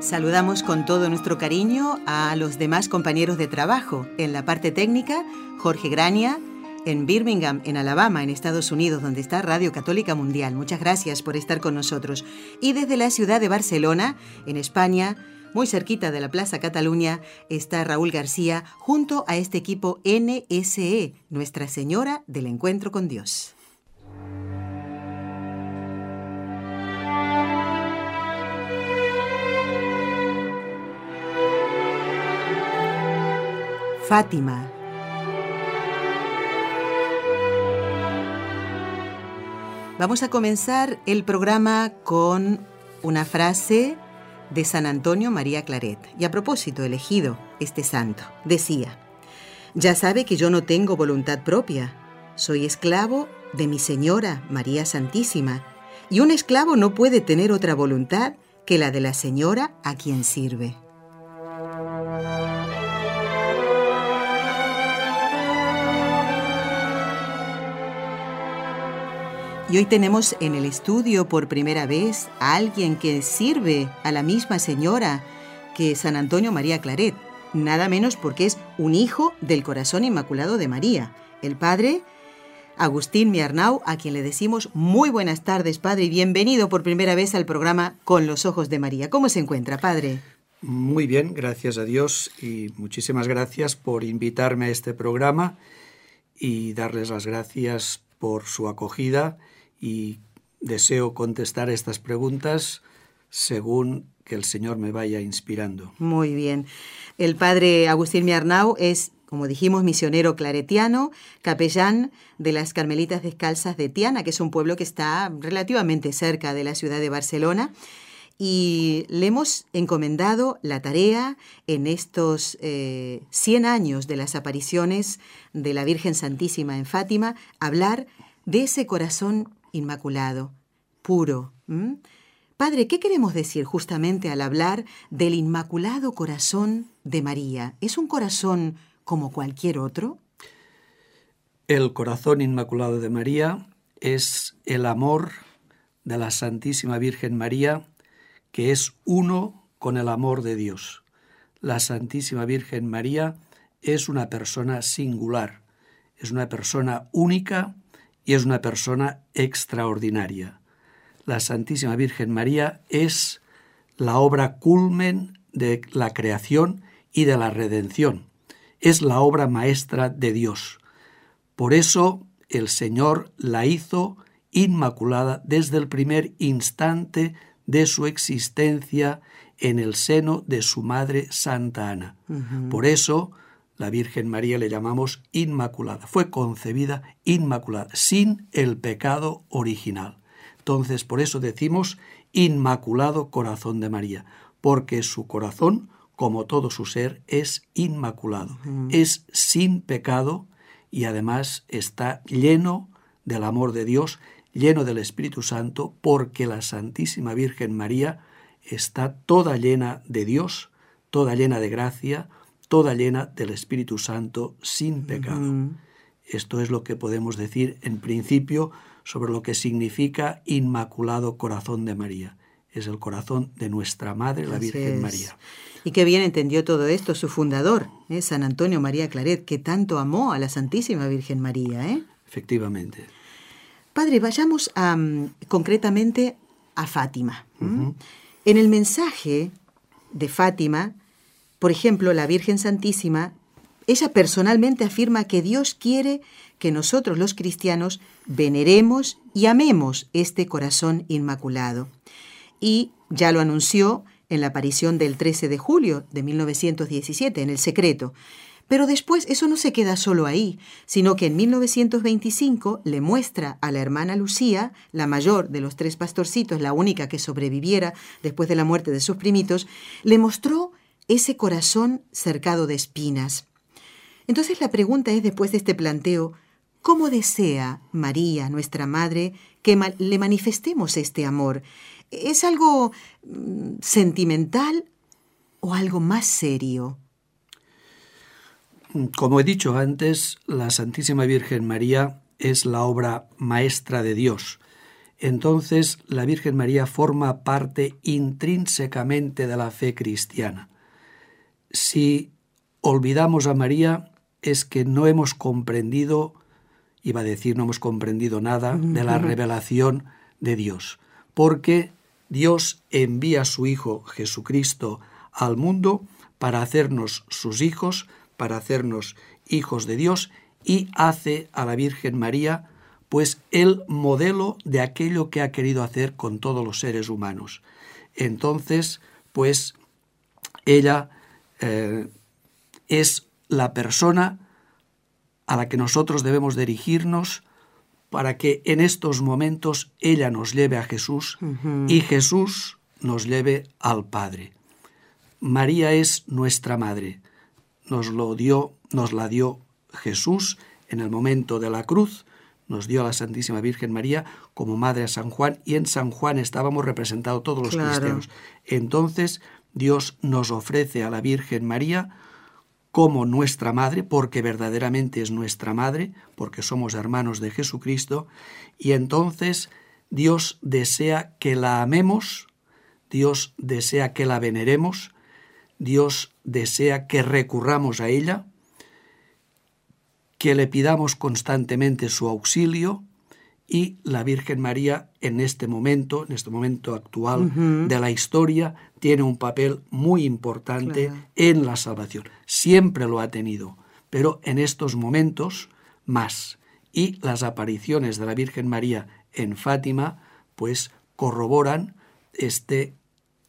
Saludamos con todo nuestro cariño a los demás compañeros de trabajo. En la parte técnica, Jorge Grania, en Birmingham, en Alabama, en Estados Unidos, donde está Radio Católica Mundial. Muchas gracias por estar con nosotros. Y desde la ciudad de Barcelona, en España, muy cerquita de la Plaza Cataluña está Raúl García junto a este equipo NSE, Nuestra Señora del Encuentro con Dios. Fátima. Vamos a comenzar el programa con una frase de San Antonio María Claret. Y a propósito, elegido este santo, decía, ya sabe que yo no tengo voluntad propia, soy esclavo de mi Señora María Santísima, y un esclavo no puede tener otra voluntad que la de la Señora a quien sirve. Y hoy tenemos en el estudio por primera vez a alguien que sirve a la misma señora que San Antonio María Claret, nada menos porque es un hijo del corazón inmaculado de María, el padre Agustín Miarnau, a quien le decimos muy buenas tardes, padre, y bienvenido por primera vez al programa Con los Ojos de María. ¿Cómo se encuentra, padre? Muy bien, gracias a Dios y muchísimas gracias por invitarme a este programa y darles las gracias por su acogida y deseo contestar estas preguntas según que el Señor me vaya inspirando. Muy bien. El padre Agustín Miarnau es, como dijimos, misionero claretiano, capellán de las Carmelitas Descalzas de Tiana, que es un pueblo que está relativamente cerca de la ciudad de Barcelona. Y le hemos encomendado la tarea en estos 100 eh, años de las apariciones de la Virgen Santísima en Fátima, hablar de ese corazón inmaculado, puro. Padre, ¿qué queremos decir justamente al hablar del Inmaculado Corazón de María? ¿Es un corazón como cualquier otro? El corazón inmaculado de María es el amor de la Santísima Virgen María, que es uno con el amor de Dios. La Santísima Virgen María es una persona singular, es una persona única y es una persona extraordinaria. La Santísima Virgen María es la obra culmen de la creación y de la redención. Es la obra maestra de Dios. Por eso el Señor la hizo inmaculada desde el primer instante de su existencia en el seno de su madre Santa Ana. Por eso la Virgen María le llamamos Inmaculada. Fue concebida Inmaculada, sin el pecado original. Entonces, por eso decimos Inmaculado Corazón de María, porque su corazón, como todo su ser, es inmaculado, es sin pecado y además está lleno del amor de Dios, lleno del Espíritu Santo, porque la Santísima Virgen María está toda llena de Dios, toda llena de gracia, toda llena del Espíritu Santo sin pecado. Esto es lo que podemos decir en principio sobre lo que significa Inmaculado Corazón de María. Es el corazón de nuestra Madre, la Virgen María. Y qué bien entendió todo esto su fundador, ¿eh? San Antonio María Claret, que tanto amó a la Santísima Virgen María. ¿eh? Efectivamente. Padre, vayamos concretamente a Fátima. En el mensaje de Fátima, por ejemplo, la Virgen Santísima, ella personalmente afirma que Dios quiere que nosotros los cristianos veneremos y amemos este corazón inmaculado. Y ya lo anunció en la aparición del 13 de julio de 1917, en el secreto. Pero después eso no se queda solo ahí, sino que en 1925 le muestra a la hermana Lucía, la mayor de los tres pastorcitos, la única que sobreviviera después de la muerte de sus primitos, le mostró ese corazón cercado de espinas. Entonces la pregunta es, después de este planteo, ¿cómo desea María, nuestra Madre, que le manifestemos este amor? ¿Es algo mm, sentimental o algo más serio? Como he dicho antes, la Santísima Virgen María es la obra maestra de Dios. Entonces la Virgen María forma parte intrínsecamente de la fe cristiana. Si olvidamos a María es que no hemos comprendido, iba a decir, no hemos comprendido nada de la revelación de Dios, porque Dios envía a su Hijo Jesucristo al mundo para hacernos sus hijos, para hacernos hijos de Dios y hace a la Virgen María pues el modelo de aquello que ha querido hacer con todos los seres humanos. Entonces, pues ella eh, es la persona a la que nosotros debemos dirigirnos para que en estos momentos ella nos lleve a Jesús y Jesús nos lleve al Padre. María es nuestra madre nos lo dio, nos la dio Jesús en el momento de la cruz, nos dio a la Santísima Virgen María como madre a San Juan y en San Juan estábamos representados todos los cristianos. Entonces Dios nos ofrece a la Virgen María como nuestra madre, porque verdaderamente es nuestra madre, porque somos hermanos de Jesucristo, y entonces Dios desea que la amemos, Dios desea que la veneremos, Dios desea que recurramos a ella, que le pidamos constantemente su auxilio y la Virgen María en este momento, en este momento actual de la historia, tiene un papel muy importante en la salvación. Siempre lo ha tenido, pero en estos momentos más. Y las apariciones de la Virgen María en Fátima, pues corroboran este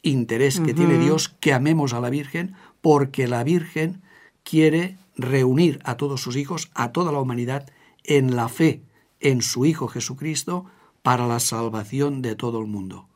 interés que tiene Dios que amemos a la Virgen, porque la Virgen quiere reunir a todos sus hijos, a toda la humanidad, en la fe en su Hijo Jesucristo para la salvación de todo el mundo.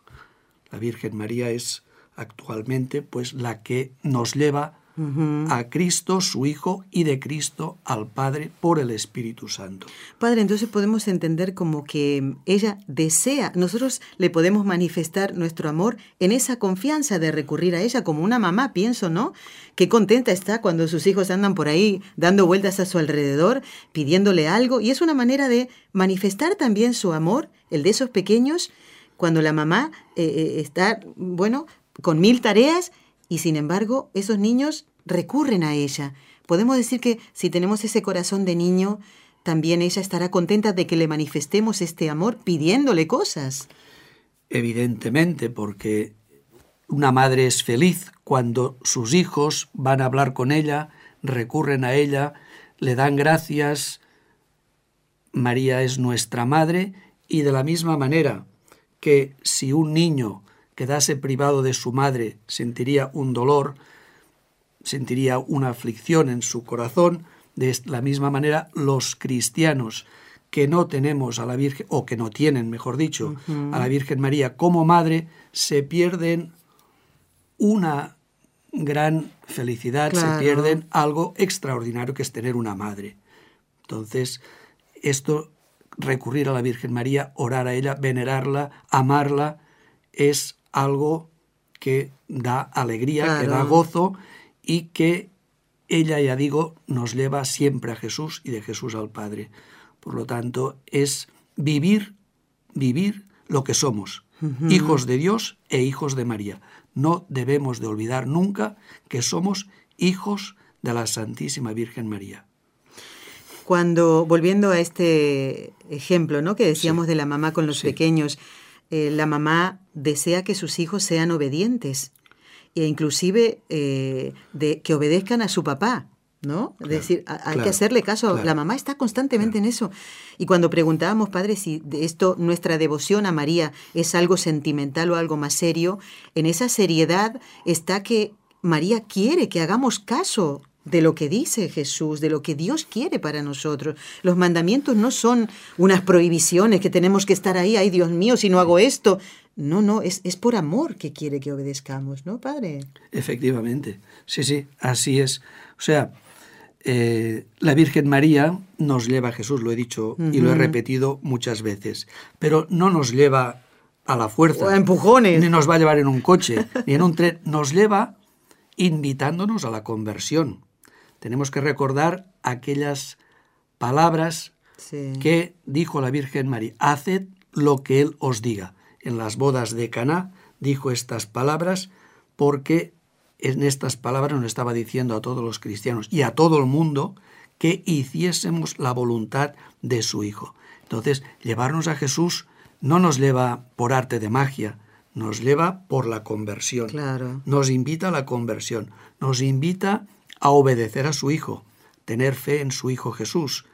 La Virgen María es actualmente pues la que nos lleva a Cristo, su Hijo, y de Cristo al Padre por el Espíritu Santo. Padre, entonces podemos entender como que ella desea, nosotros le podemos manifestar nuestro amor en esa confianza de recurrir a ella como una mamá, pienso, ¿no? Qué contenta está cuando sus hijos andan por ahí dando vueltas a su alrededor, pidiéndole algo, y es una manera de manifestar también su amor, el de esos pequeños, cuando la mamá eh, eh, está, bueno, con mil tareas y sin embargo esos niños recurren a ella. Podemos decir que si tenemos ese corazón de niño, también ella estará contenta de que le manifestemos este amor pidiéndole cosas. Evidentemente, porque una madre es feliz cuando sus hijos van a hablar con ella, recurren a ella, le dan gracias. María es nuestra madre y de la misma manera que si un niño quedase privado de su madre, sentiría un dolor, sentiría una aflicción en su corazón. De la misma manera, los cristianos que no tenemos a la Virgen, o que no tienen, mejor dicho, a la Virgen María como madre, se pierden una gran felicidad, se pierden algo extraordinario que es tener una madre. Entonces, esto, recurrir a la Virgen María, orar a ella, venerarla, amarla, es algo que da alegría, que da gozo y que ella, ya digo, nos lleva siempre a Jesús y de Jesús al Padre. Por lo tanto, es vivir, vivir lo que somos, hijos de Dios e hijos de María. No debemos de olvidar nunca que somos hijos de la Santísima Virgen María. Cuando, volviendo a este ejemplo, ¿no? Que decíamos de la mamá con los pequeños, eh, la mamá desea que sus hijos sean obedientes e inclusive eh, de, que obedezcan a su papá. ¿no? es decir, hay que hacerle caso. La mamá está constantemente en eso. Y cuando preguntábamos, padre, si de esto nuestra devoción a María es algo sentimental o algo más serio, en esa seriedad está que María quiere que hagamos caso de lo que dice Jesús, de lo que Dios quiere para nosotros. Los mandamientos no son unas prohibiciones que tenemos que estar ahí, ay Dios mío, si no hago esto. No, no, es, es por amor que quiere que obedezcamos, ¿no, Padre? Efectivamente, sí, sí, así es. O sea, eh, la Virgen María nos lleva a Jesús, lo he dicho y lo he repetido muchas veces, pero no nos lleva a la fuerza. O a empujones. Ni nos va a llevar en un coche, ni en un tren. Nos lleva invitándonos a la conversión. Tenemos que recordar aquellas palabras que dijo la Virgen María. Haced lo que Él os diga. En las bodas de Caná dijo estas palabras porque en estas palabras nos estaba diciendo a todos los cristianos y a todo el mundo que hiciésemos la voluntad de su Hijo. Entonces, llevarnos a Jesús no nos lleva por arte de magia, nos lleva por la conversión. Claro. Nos invita a la conversión, nos invita a obedecer a su Hijo, tener fe en su Hijo Jesús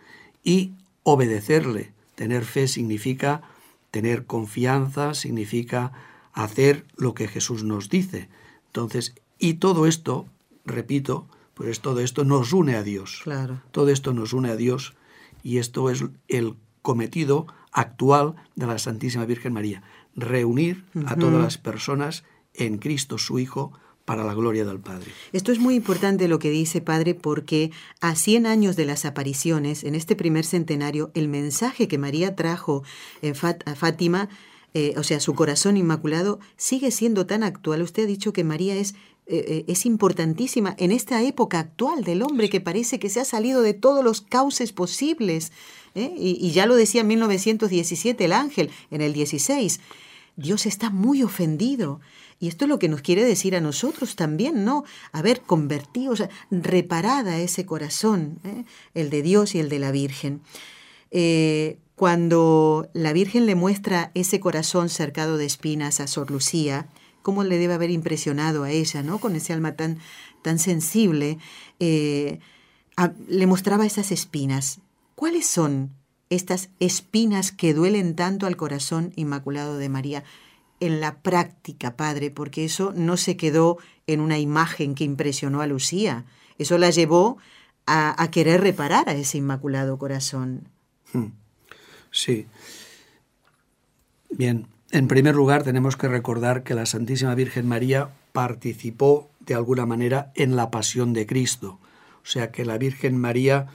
y obedecerle. Tener fe significa tener confianza, significa hacer lo que Jesús nos dice. Entonces, y todo esto, repito, pues todo esto nos une a Dios. Claro. Todo esto nos une a Dios y esto es el cometido actual de la Santísima Virgen María, reunir a todas las personas en Cristo su Hijo para la gloria del Padre. Esto es muy importante lo que dice Padre porque a 100 años de las apariciones, en este primer centenario, el mensaje que María trajo en a Fátima, eh, o sea, su corazón inmaculado, sigue siendo tan actual. Usted ha dicho que María es eh, eh, es importantísima en esta época actual del hombre que parece que se ha salido de todos los cauces posibles. ¿eh? Y, ya lo decía en 1917 el ángel, en el 16. Dios está muy ofendido. Y esto es lo que nos quiere decir a nosotros también, ¿no? Haber convertido, o sea, reparada ese corazón, el de Dios y el de la Virgen. cuando la Virgen le muestra ese corazón cercado de espinas a Sor Lucía, cómo le debe haber impresionado a ella, ¿no? Con ese alma tan, tan sensible. Eh, le mostraba esas espinas. ¿Cuáles son estas espinas que duelen tanto al corazón inmaculado de María? En la práctica, Padre, porque eso no se quedó en una imagen que impresionó a Lucía. Eso la llevó a, a querer reparar a ese inmaculado corazón. Hmm. Sí. Bien, en primer lugar, tenemos que recordar que la Santísima Virgen María participó de alguna manera en la pasión de Cristo. O sea que la Virgen María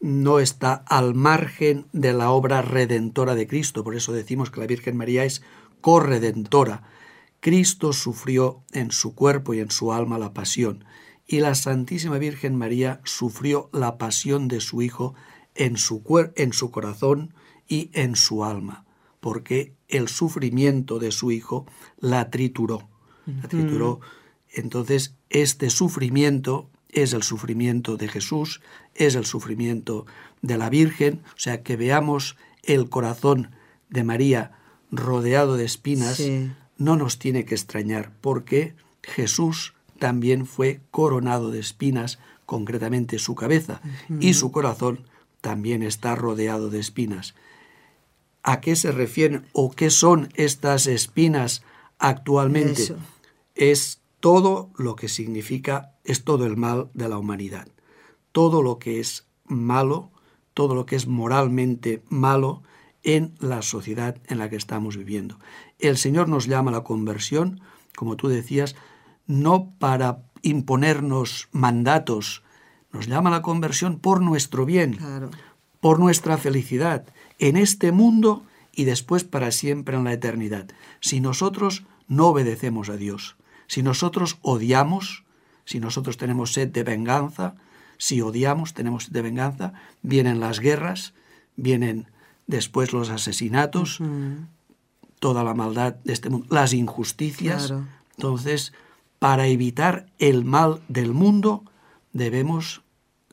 no está al margen de la obra redentora de Cristo. Por eso decimos que la Virgen María es corredentora. Cristo sufrió en su cuerpo y en su alma la pasión. Y la Santísima Virgen María sufrió la pasión de su Hijo en su, en su corazón y en su alma porque el sufrimiento de su hijo la trituró. La trituró. Entonces, este sufrimiento es el sufrimiento de Jesús, es el sufrimiento de la Virgen, o sea, que veamos el corazón de María rodeado de espinas, no nos tiene que extrañar, porque Jesús también fue coronado de espinas, concretamente su cabeza, y su corazón también está rodeado de espinas a qué se refieren o qué son estas espinas actualmente. Es todo lo que significa, es todo el mal de la humanidad. Todo lo que es malo, todo lo que es moralmente malo en la sociedad en la que estamos viviendo. El Señor nos llama a la conversión, como tú decías, no para imponernos mandatos, nos llama a la conversión por nuestro bien, por nuestra felicidad en este mundo y después para siempre en la eternidad. Si nosotros no obedecemos a Dios, si nosotros odiamos, si nosotros tenemos sed de venganza, si odiamos, tenemos sed de venganza, vienen las guerras, vienen después los asesinatos, toda la maldad de este mundo, las injusticias. Entonces, para evitar el mal del mundo, debemos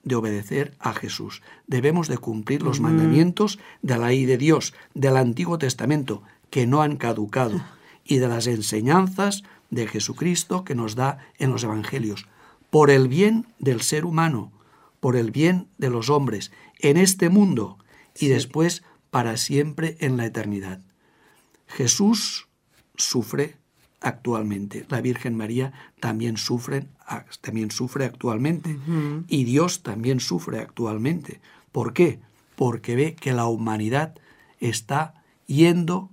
de obedecer a Jesús. Debemos de cumplir los mandamientos de la ley de Dios, del Antiguo Testamento, que no han caducado, y de las enseñanzas de Jesucristo que nos da en los Evangelios, por el bien del ser humano, por el bien de los hombres, en este mundo y después para siempre en la eternidad. Jesús sufre actualmente. La Virgen María también sufre, también sufre actualmente. Y Dios también sufre actualmente. ¿Por qué? Porque ve que la humanidad está yendo,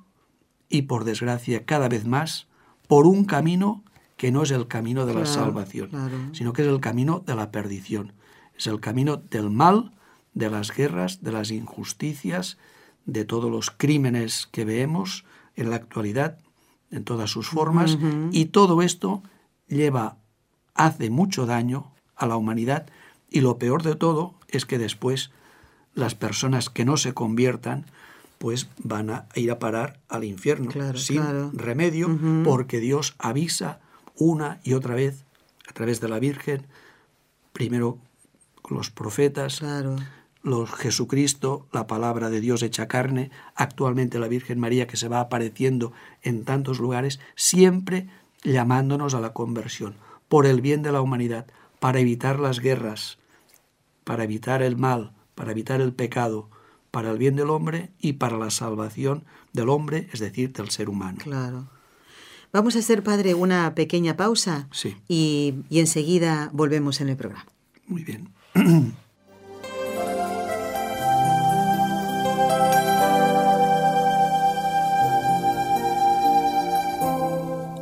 y por desgracia cada vez más, por un camino que no es el camino de la salvación, sino que es el camino de la perdición. Es el camino del mal, de las guerras, de las injusticias, de todos los crímenes que vemos en la actualidad, en todas sus formas, y todo esto lleva, hace mucho daño a la humanidad, y lo peor de todo es que después las personas que no se conviertan, pues van a ir a parar al infierno sin remedio, porque Dios avisa una y otra vez a través de la Virgen, primero con los profetas, los Jesucristo, la palabra de Dios hecha carne, actualmente la Virgen María que se va apareciendo en tantos lugares, siempre llamándonos a la conversión, por el bien de la humanidad, para evitar las guerras, para evitar el mal, para evitar el pecado, para el bien del hombre y para la salvación del hombre, es decir, del ser humano. Claro. Vamos a hacer, padre, una pequeña pausa sí. y, y enseguida volvemos en el programa. Muy bien.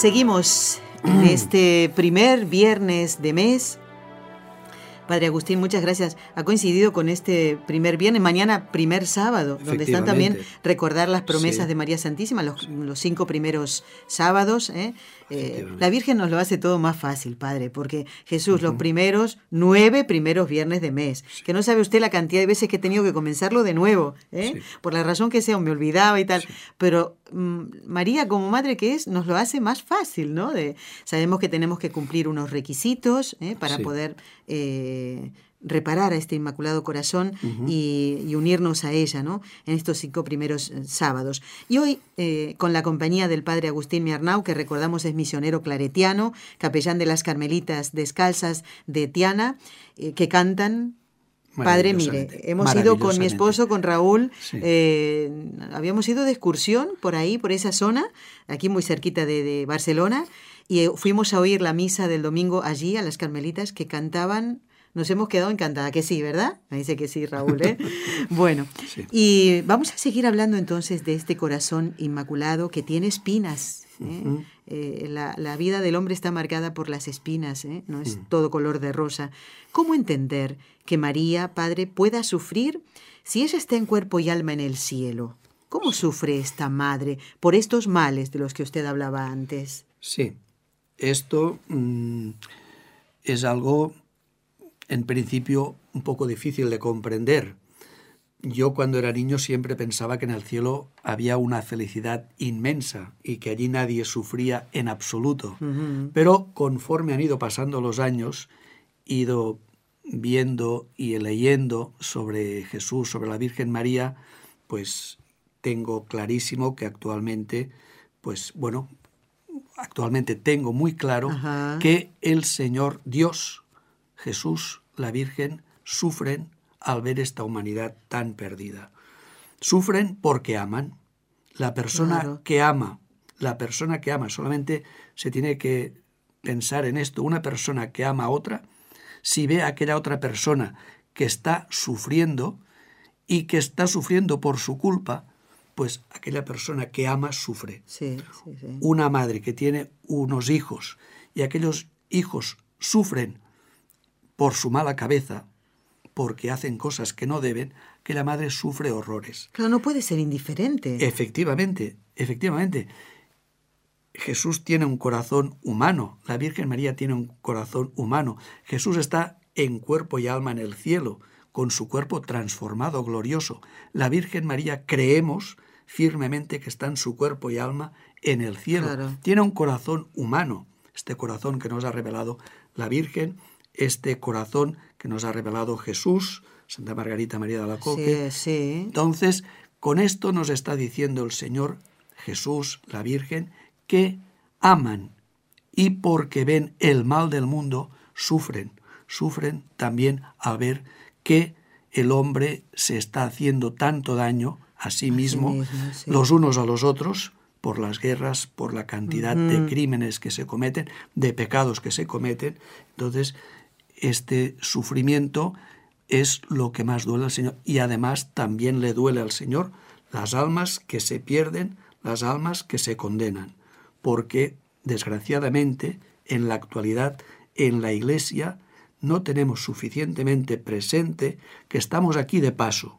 Seguimos en este primer viernes de mes. Padre Agustín, muchas gracias. Ha coincidido con este primer viernes, mañana primer sábado, donde están también recordar las promesas de María Santísima, los, cinco primeros sábados. ¿eh? Eh, la Virgen nos lo hace todo más fácil, Padre, porque Jesús, los primeros, nueve primeros viernes de mes, que no sabe usted la cantidad de veces que he tenido que comenzarlo de nuevo, ¿eh? por la razón que sea, me olvidaba y tal, pero mm, María, como madre que es, nos lo hace más fácil, ¿no? De, sabemos que tenemos que cumplir unos requisitos ¿eh? para poder reparar a este Inmaculado Corazón y, unirnos a ella ¿no? en estos cinco primeros eh, sábados. Y hoy, eh, con la compañía del Padre Agustín Miarnau, que recordamos es misionero claretiano, capellán de las Carmelitas Descalzas de Tiana, eh, que cantan Padre, mire, hemos ido con mi esposo, con Raúl, habíamos ido de excursión por ahí, por esa zona, aquí muy cerquita de, de, Barcelona, y fuimos a oír la misa del domingo allí, a las Carmelitas, que cantaban nos hemos quedado encantada, que sí, ¿verdad? Me dice que sí, Raúl. ¿eh? bueno, y vamos a seguir hablando entonces de este corazón inmaculado que tiene espinas. ¿eh? Eh, la, vida del hombre está marcada por las espinas, no es mm. todo color de rosa. ¿Cómo entender que María, Padre, pueda sufrir si ella está en cuerpo y alma en el cielo? ¿Cómo sufre esta madre por estos males de los que usted hablaba antes? Sí, esto mm, es algo en principio un poco difícil de comprender. Yo cuando era niño siempre pensaba que en el cielo había una felicidad inmensa y que allí nadie sufría en absoluto. Pero conforme han ido pasando los años, he ido viendo y leyendo sobre Jesús, sobre la Virgen María, pues tengo clarísimo que actualmente, pues bueno, actualmente tengo muy claro que el Señor Dios, Jesús, la Virgen sufren al ver esta humanidad tan perdida. Sufren porque aman. La persona que ama, la persona que ama, solamente se tiene que pensar en esto, una persona que ama a otra, si ve a aquella otra persona que está sufriendo y que está sufriendo por su culpa, pues aquella persona que ama sufre. Una madre que tiene unos hijos y aquellos hijos sufren por su mala cabeza, porque hacen cosas que no deben, que la madre sufre horrores. Claro, no puede ser indiferente. Efectivamente, efectivamente. Jesús tiene un corazón humano, la Virgen María tiene un corazón humano. Jesús está en cuerpo y alma en el cielo, con su cuerpo transformado, glorioso. La Virgen María creemos firmemente que está en su cuerpo y alma en el cielo. Tiene un corazón humano, este corazón que nos ha revelado la Virgen, este corazón que nos ha revelado Jesús, Santa Margarita María de la Coque. Entonces, con esto nos está diciendo el Señor Jesús, la Virgen, que aman y porque ven el mal del mundo, sufren. Sufren también al ver que el hombre se está haciendo tanto daño a sí mismo, los unos a los otros, por las guerras, por la cantidad de crímenes que se cometen, de pecados que se cometen. Entonces, este sufrimiento es lo que más duele al Señor. Y además también le duele al Señor las almas que se pierden, las almas que se condenan. Porque, desgraciadamente, en la actualidad, en la Iglesia, no tenemos suficientemente presente que estamos aquí de paso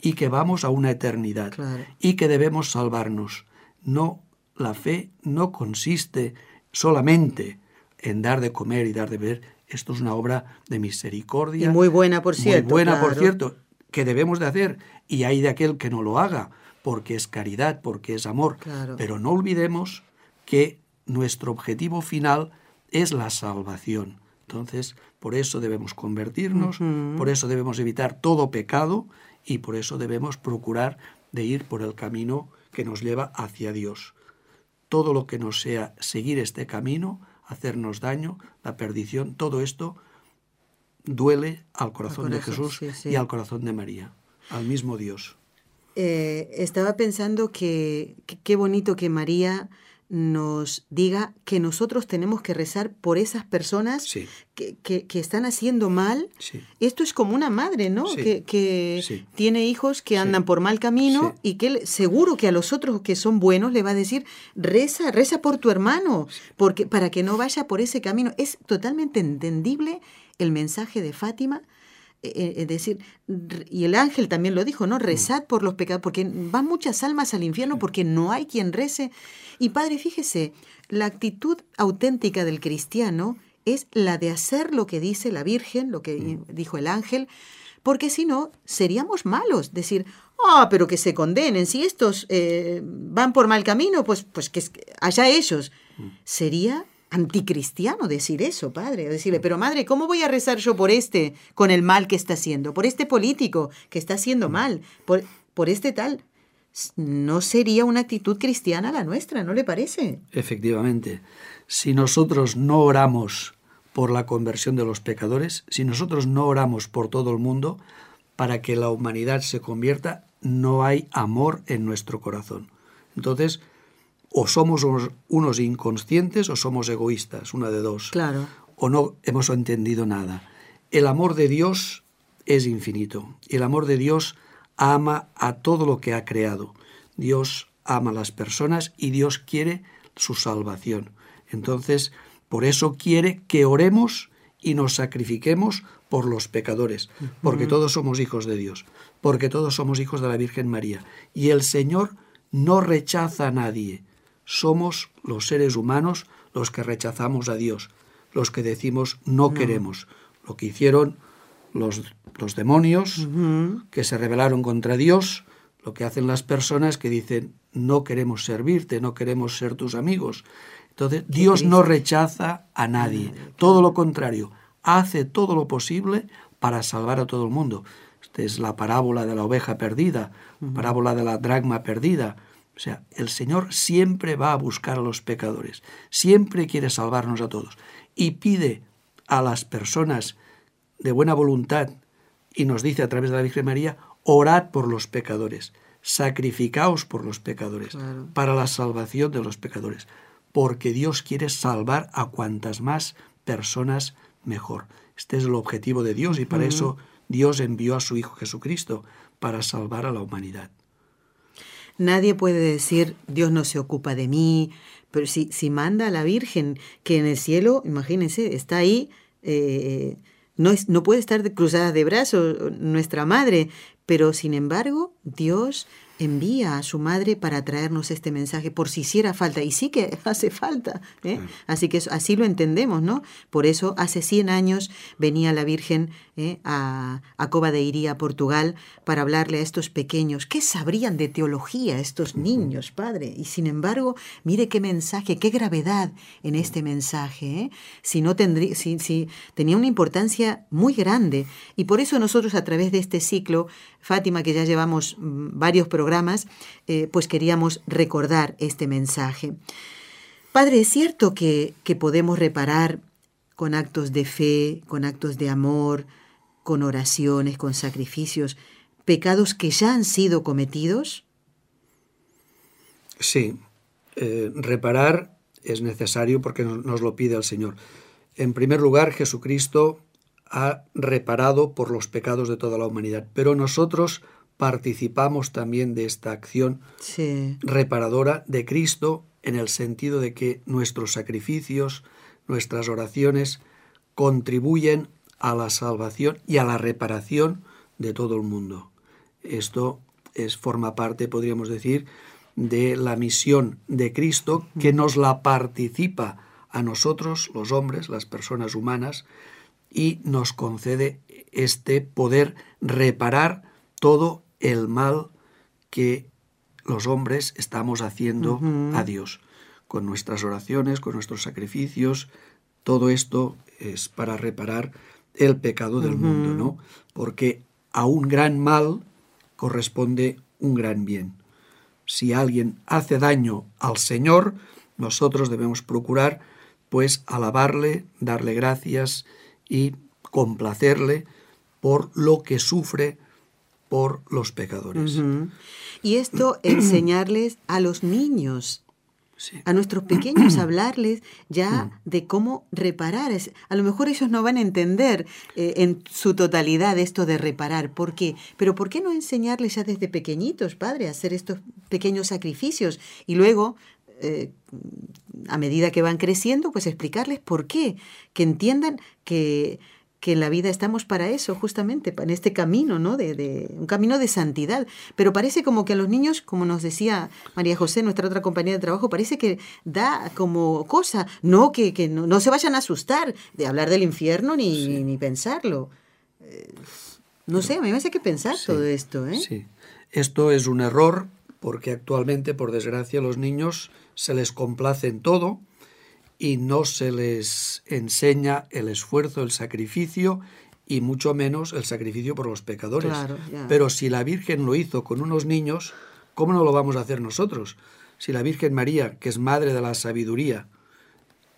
y que vamos a una eternidad y que debemos salvarnos. No, la fe no consiste solamente en dar de comer y dar de beber. Esto es una obra de misericordia. Y muy buena, por cierto. Muy buena, por cierto, que debemos de hacer. Y hay de aquel que no lo haga, porque es caridad, porque es amor. Pero no olvidemos que nuestro objetivo final es la salvación. Entonces, por eso debemos convertirnos, por eso debemos evitar todo pecado y por eso debemos procurar de ir por el camino que nos lleva hacia Dios. Todo lo que nos sea seguir este camino, hacernos daño, la perdición, todo esto duele al corazón, de Jesús y al corazón de María, al mismo Dios. Eh, estaba pensando que qué bonito que María nos diga que nosotros tenemos que rezar por esas personas que, que, están haciendo mal. Esto es como una madre, ¿no? Que, que tiene hijos que andan por mal camino y que seguro que a los otros que son buenos le va a decir, reza, reza por tu hermano, porque, para que no vaya por ese camino. Es totalmente entendible el mensaje de Fátima es decir, y el ángel también lo dijo, ¿no? Mm. Rezad por los pecados, porque van muchas almas al infierno porque no hay quien rece. Y padre, fíjese, la actitud auténtica del cristiano es la de hacer lo que dice la Virgen, lo que mm. dijo el ángel, porque si no, seríamos malos. Decir, ah, pero que se condenen, si estos eh, van por mal camino, pues, pues que allá ellos. Mm. Sería anticristiano decir eso, padre. Decirle, pero madre, ¿cómo voy a rezar yo por este con el mal que está haciendo? Por este político que está haciendo mm. mal, por, por este tal. No sería una actitud cristiana la nuestra, ¿no le parece? Efectivamente. Si nosotros no oramos por la conversión de los pecadores, si nosotros no oramos por todo el mundo para que la humanidad se convierta, no hay amor en nuestro corazón. Entonces, o somos unos inconscientes o somos egoístas, una de dos. Claro. O no hemos entendido nada. El amor de Dios es infinito. El amor de Dios ama a todo lo que ha creado. Dios ama a las personas y Dios quiere su salvación. Entonces, por eso quiere que oremos y nos sacrifiquemos por los pecadores, porque todos somos hijos de Dios, porque todos somos hijos de la Virgen María. Y el Señor no rechaza a nadie, somos los seres humanos los que rechazamos a Dios, los que decimos no, queremos. Lo que hicieron los, los demonios que se rebelaron contra Dios, lo que hacen las personas que dicen no queremos servirte, no queremos ser tus amigos. Entonces, Dios no rechaza a nadie, todo lo contrario, hace todo lo posible para salvar a todo el mundo. Esta es la parábola de la oveja perdida, parábola de la dragma perdida, o sea, el Señor siempre va a buscar a los pecadores, siempre quiere salvarnos a todos y pide a las personas de buena voluntad y nos dice a través de la Virgen María, orad por los pecadores, sacrificaos por los pecadores, para la salvación de los pecadores, porque Dios quiere salvar a cuantas más personas mejor. Este es el objetivo de Dios y para eso Dios envió a su Hijo Jesucristo, para salvar a la humanidad. Nadie puede decir, Dios no se ocupa de mí, pero si, si manda a la Virgen, que en el cielo, imagínense, está ahí, eh, no, es, no puede estar cruzada de brazos nuestra madre, pero sin embargo, Dios envía a su madre para traernos este mensaje por si hiciera falta. Y sí que hace falta. ¿eh? Así que así lo entendemos, ¿no? Por eso hace 100 años venía la Virgen ¿eh? a, a Cova de Iría, Portugal, para hablarle a estos pequeños. ¿Qué sabrían de teología estos niños, padre? Y sin embargo, mire qué mensaje, qué gravedad en este mensaje. ¿eh? Si no tendría, si, si tenía una importancia muy grande. Y por eso nosotros a través de este ciclo, Fátima, que ya llevamos mm, varios programas, eh, pues queríamos recordar este mensaje. Padre, ¿es cierto que, podemos reparar con actos de fe, con actos de amor, con oraciones, con sacrificios, pecados que ya han sido cometidos? Sí, eh, reparar es necesario porque nos lo pide el Señor. En primer lugar, Jesucristo ha reparado por los pecados de toda la humanidad, pero nosotros participamos también de esta acción Sí. reparadora de Cristo en el sentido de que nuestros sacrificios, nuestras oraciones contribuyen a la salvación y a la reparación de todo el mundo. Esto es, forma parte, podríamos decir, de la misión de Cristo que nos la participa a nosotros, los hombres, las personas humanas, y nos concede este poder reparar todo el mal que los hombres estamos haciendo a Dios. Con nuestras oraciones, con nuestros sacrificios, todo esto es para reparar el pecado del mundo, ¿no? Porque a un gran mal corresponde un gran bien. Si alguien hace daño al Señor, nosotros debemos procurar pues alabarle, darle gracias y complacerle por lo que sufre por los pecadores. Y esto enseñarles a los niños, Sí. a nuestros pequeños, hablarles ya de cómo reparar. A lo mejor ellos no van a entender eh, en su totalidad esto de reparar. ¿Por qué? Pero ¿por qué no enseñarles ya desde pequeñitos, padre, a hacer estos pequeños sacrificios? Y luego, eh, a medida que van creciendo, pues explicarles por qué. Que entiendan que que en la vida estamos para eso, justamente, en este camino, ¿no? De, de- un camino de santidad. Pero parece como que a los niños, como nos decía María José, nuestra otra compañera de trabajo, parece que da como cosa, no que, que no, no se vayan a asustar de hablar del infierno ni, ni, ni pensarlo. Eh, no sé, a mí me hace que pensar Sí, todo esto, ¿eh? Sí. Esto es un error porque actualmente, por desgracia, a los niños se les complace en todo y no se les enseña el esfuerzo, el sacrificio y mucho menos el sacrificio por los pecadores. Claro. Pero si la Virgen lo hizo con unos niños, ¿cómo no lo vamos a hacer nosotros? Si la Virgen María, que es madre de la sabiduría,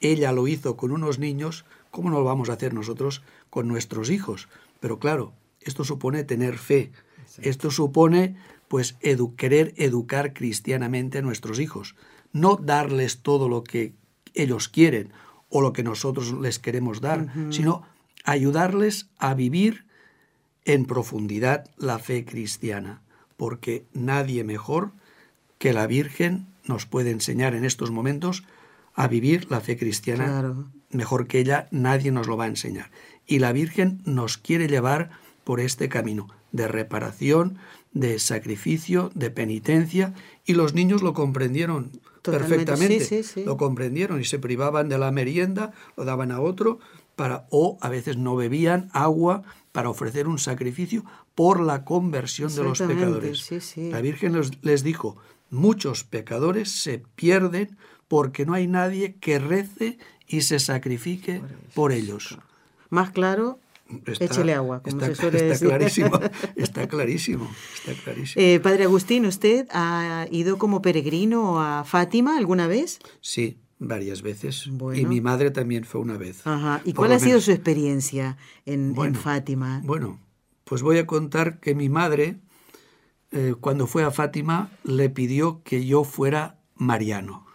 ella lo hizo con unos niños, ¿cómo no lo vamos a hacer nosotros con nuestros hijos? Pero claro, esto supone tener fe. Esto supone, pues, edu- querer educar cristianamente a nuestros hijos. No darles todo lo que ellos quieren o lo que nosotros les queremos dar, sino ayudarles a vivir en profundidad la fe cristiana, porque nadie mejor que la Virgen nos puede enseñar en estos momentos a vivir la fe cristiana. Claro. Mejor que ella nadie nos lo va a enseñar. Y la Virgen nos quiere llevar por este camino de reparación, de sacrificio, de penitencia, y los niños lo comprendieron Totalmente, perfectamente. sí, sí, sí. Lo comprendieron y se privaban de la merienda, lo daban a otro, para, o a veces no bebían agua para ofrecer un sacrificio por la conversión de los pecadores. La Virgen les, les dijo, muchos pecadores se pierden porque no hay nadie que rece y se sacrifique por ellos. Más claro, échele agua, como está, se suele está decir. clarísimo, está clarísimo, está clarísimo. Eh, padre Agustín, ¿usted ha ido como peregrino a Fátima alguna vez? Sí, varias veces. Y mi madre también fue una vez. Ajá. ¿Y cuál ha sido su experiencia en, Fátima? Bueno, pues voy a contar que mi madre, eh, cuando fue a Fátima, le pidió que yo fuera mariano.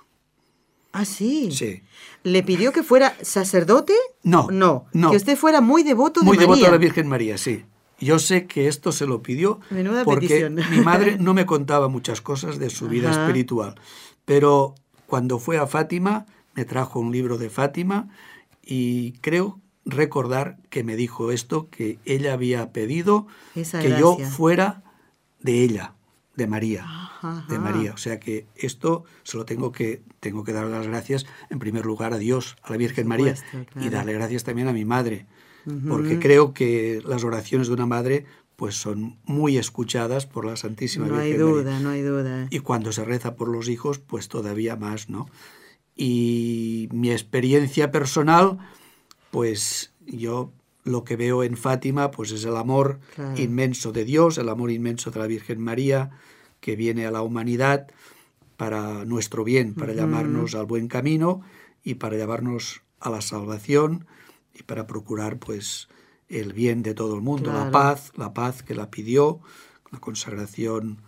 Ah, sí. Sí. ¿Le pidió que fuera sacerdote? No, No, no. que usted fuera muy devoto Muy de devoto María. a la Virgen María, sí. Yo sé que esto se lo pidió Menuda porque petición. mi madre no me contaba muchas cosas de su vida espiritual, pero cuando fue a Fátima me trajo un libro de Fátima y creo recordar que me dijo esto, que ella había pedido Esa que yo fuera de ella, de María. De María. O sea que esto se lo tengo que, tengo que dar las gracias en primer lugar a Dios, a la Virgen María, y darle gracias también a mi madre, porque creo que las oraciones de una madre pues son muy escuchadas por la Santísima Virgen. No hay duda, no hay duda. Y cuando se reza por los hijos, pues todavía más, ¿no? Y mi experiencia personal, pues yo lo que veo en Fátima, pues es el amor inmenso de Dios, el amor inmenso de la Virgen María, que viene a la humanidad para nuestro bien, para llamarnos al buen camino y para llevarnos a la salvación y para procurar, pues, el bien de todo el mundo, la paz, la paz que la pidió, la consagración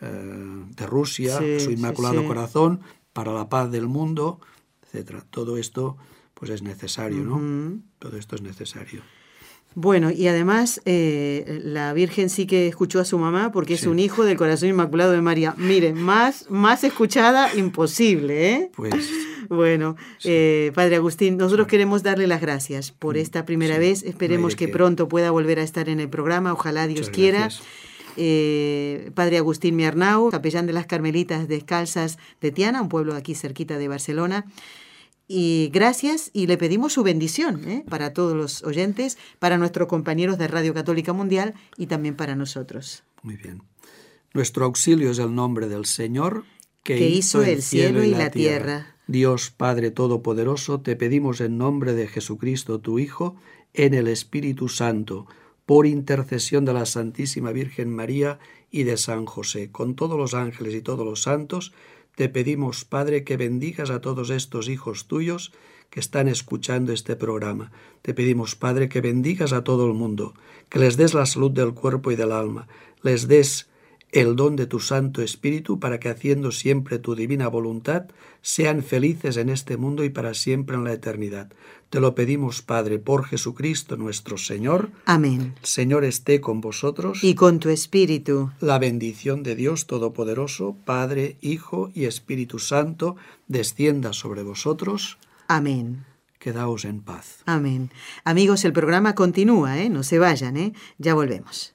eh, de Rusia, su Inmaculado Corazón, para la paz del mundo, etcétera. Todo esto pues es necesario, ¿no? Todo esto es necesario. Bueno, y además eh, la Virgen sí que escuchó a su mamá porque es un hijo del corazón inmaculado de María. Mire, más, más escuchada imposible, ¿eh? Pues. Bueno, eh, Padre Agustín, nosotros queremos darle las gracias por mm, esta primera vez. Esperemos que pronto pueda volver a estar en el programa, ojalá Dios quiera. Eh, Padre Agustín Miarnau, capellán de las Carmelitas Descalzas de Tiana, un pueblo aquí cerquita de Barcelona. Y gracias y le pedimos su bendición ¿eh? para todos los oyentes, para nuestros compañeros de Radio Católica Mundial y también para nosotros. Muy bien. Nuestro auxilio es el nombre del Señor que, hizo, el cielo y la tierra. Dios Padre Todopoderoso, te pedimos en nombre de Jesucristo, tu Hijo, en el Espíritu Santo, por intercesión de la Santísima Virgen María y de San José, con todos los ángeles y todos los santos, te pedimos, Padre, que bendigas a todos estos hijos tuyos que están escuchando este programa. Te pedimos, Padre, que bendigas a todo el mundo, que les des la salud del cuerpo y del alma, les des el don de tu Santo Espíritu para que haciendo siempre tu divina voluntad sean felices en este mundo y para siempre en la eternidad. Te lo pedimos, Padre, por Jesucristo nuestro Señor. Amén. Señor esté con vosotros. Y con tu Espíritu. La bendición de Dios Todopoderoso, Padre, Hijo y Espíritu Santo, descienda sobre vosotros. Amén. Quedaos en paz. Amén. Amigos, el programa continúa, ¿eh? No se vayan, ¿eh? Ya volvemos.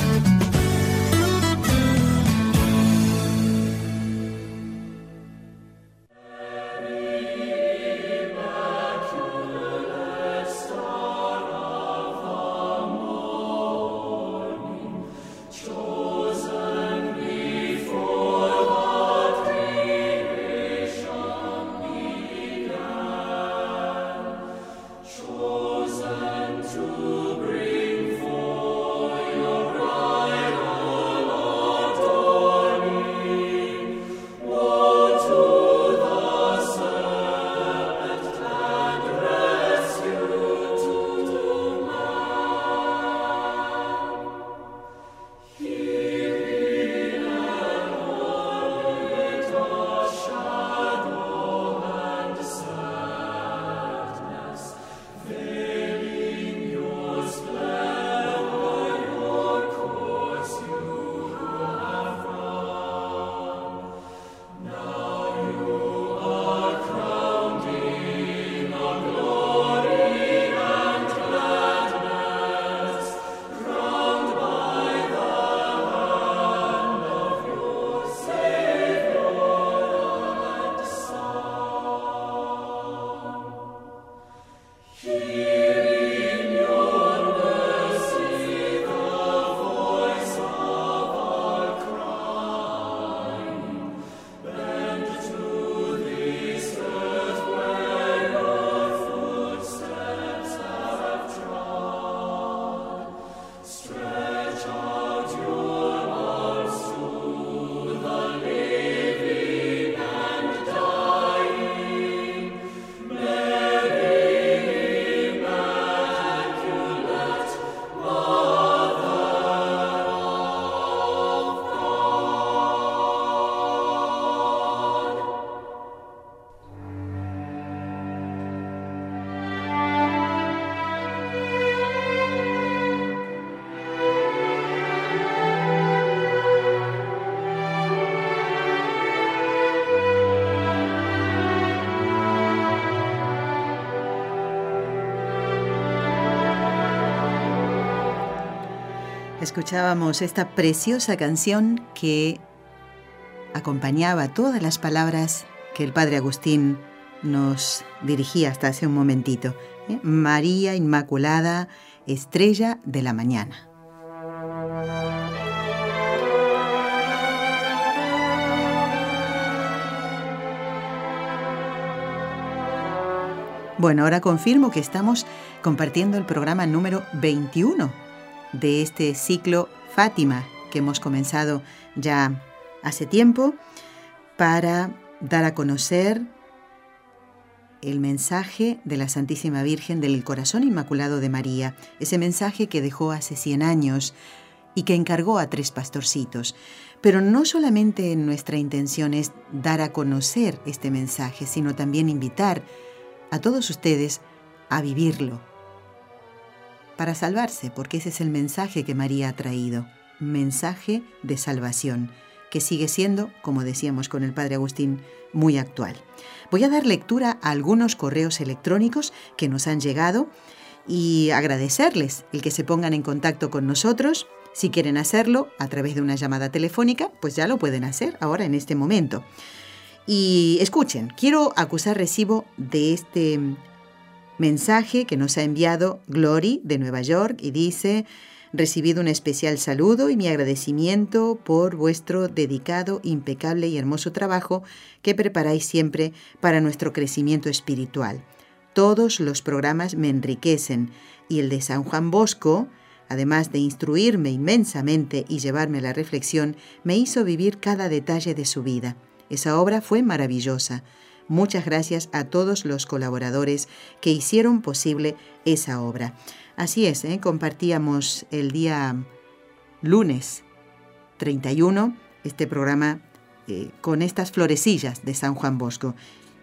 Escuchábamos esta preciosa canción que acompañaba todas las palabras que el Padre Agustín nos dirigía hasta hace un momentito. ¿eh? María Inmaculada, estrella de la mañana. Bueno, ahora confirmo que estamos compartiendo el programa número 21 de este ciclo Fátima que hemos comenzado ya hace tiempo para dar a conocer el mensaje de la Santísima Virgen del Corazón Inmaculado de María, ese mensaje que dejó hace 100 años y que encargó a tres pastorcitos. Pero no solamente nuestra intención es dar a conocer este mensaje, sino también invitar a todos ustedes a vivirlo para salvarse, porque ese es el mensaje que María ha traído, mensaje de salvación, que sigue siendo, como decíamos con el Padre Agustín, muy actual. Voy a dar lectura a algunos correos electrónicos que nos han llegado y agradecerles el que se pongan en contacto con nosotros. Si quieren hacerlo a través de una llamada telefónica, pues ya lo pueden hacer ahora en este momento. Y escuchen, quiero acusar recibo de este mensaje que nos ha enviado Glory de Nueva York y dice, recibido un especial saludo y mi agradecimiento por vuestro dedicado, impecable y hermoso trabajo que preparáis siempre para nuestro crecimiento espiritual. Todos los programas me enriquecen y el de San Juan Bosco, además de instruirme inmensamente y llevarme a la reflexión, me hizo vivir cada detalle de su vida. Esa obra fue maravillosa. Muchas gracias a todos los colaboradores que hicieron posible esa obra. Así es, ¿eh? compartíamos el día lunes 31 este programa eh, con estas florecillas de San Juan Bosco.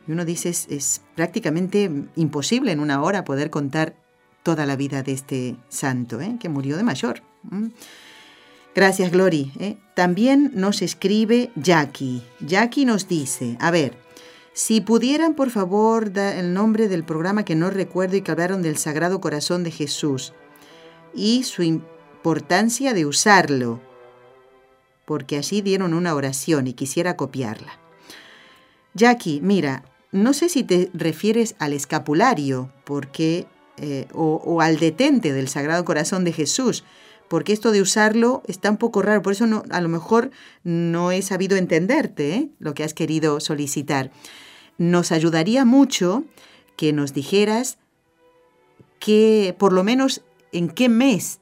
Y uno dice, es, prácticamente imposible en una hora poder contar toda la vida de este santo, ¿eh? que murió de mayor. Gracias, Glory. También nos escribe Jackie. Jackie nos dice, a ver, si pudieran por favor dar el nombre del programa que no recuerdo y que hablaron del Sagrado Corazón de Jesús y su importancia de usarlo, porque así dieron una oración y quisiera copiarla. Jackie, mira, no sé si te refieres al escapulario, porque eh, o al detente del Sagrado Corazón de Jesús, porque esto de usarlo está un poco raro, por eso no, a lo mejor no he sabido entenderte ¿eh? lo que has querido solicitar. Nos ayudaría mucho que nos dijeras que por lo menos en qué mes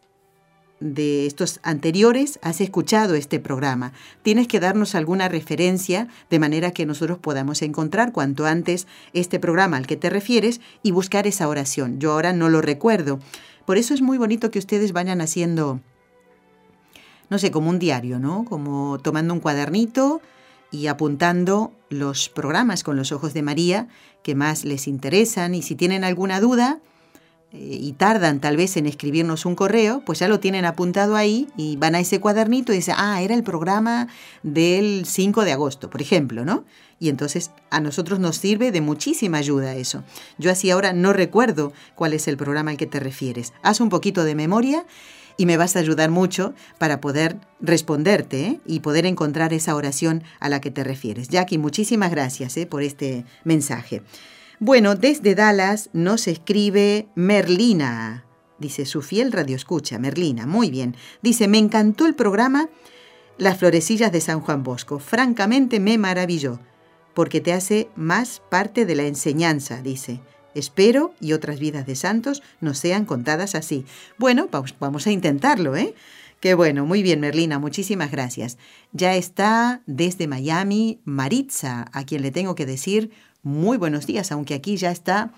de estos anteriores has escuchado este programa. Tienes que darnos alguna referencia de manera que nosotros podamos encontrar cuanto antes este programa al que te refieres y buscar esa oración. Yo ahora no lo recuerdo, por eso es muy bonito que ustedes vayan haciendo, no sé, como un diario, ¿no? Como tomando un cuadernito y apuntando los programas con los ojos de María que más les interesan y si tienen alguna duda, eh, y tardan tal vez en escribirnos un correo, pues ya lo tienen apuntado ahí y van a ese cuadernito y dicen, ah, era el programa del 5 de agosto, por ejemplo, ¿no? Y entonces a nosotros nos sirve de muchísima ayuda eso. Yo así ahora no recuerdo cuál es el programa al que te refieres. Haz un poquito de memoria y me vas a ayudar mucho para poder responderte ¿eh? y poder encontrar esa oración a la que te refieres. Jackie, muchísimas gracias ¿eh? por este mensaje. Bueno, desde Dallas nos escribe Merlina. Dice su fiel radio escucha, Merlina. Muy bien. Dice, me encantó el programa Las florecillas de San Juan Bosco. Francamente me maravilló porque te hace más parte de la enseñanza, dice. Espero y otras vidas de santos no sean contadas así. Bueno, vamos a intentarlo, ¿eh? Qué bueno, muy bien, Merlina, muchísimas gracias. Ya está desde Miami Maritza, a quien le tengo que decir muy buenos días, aunque aquí ya está,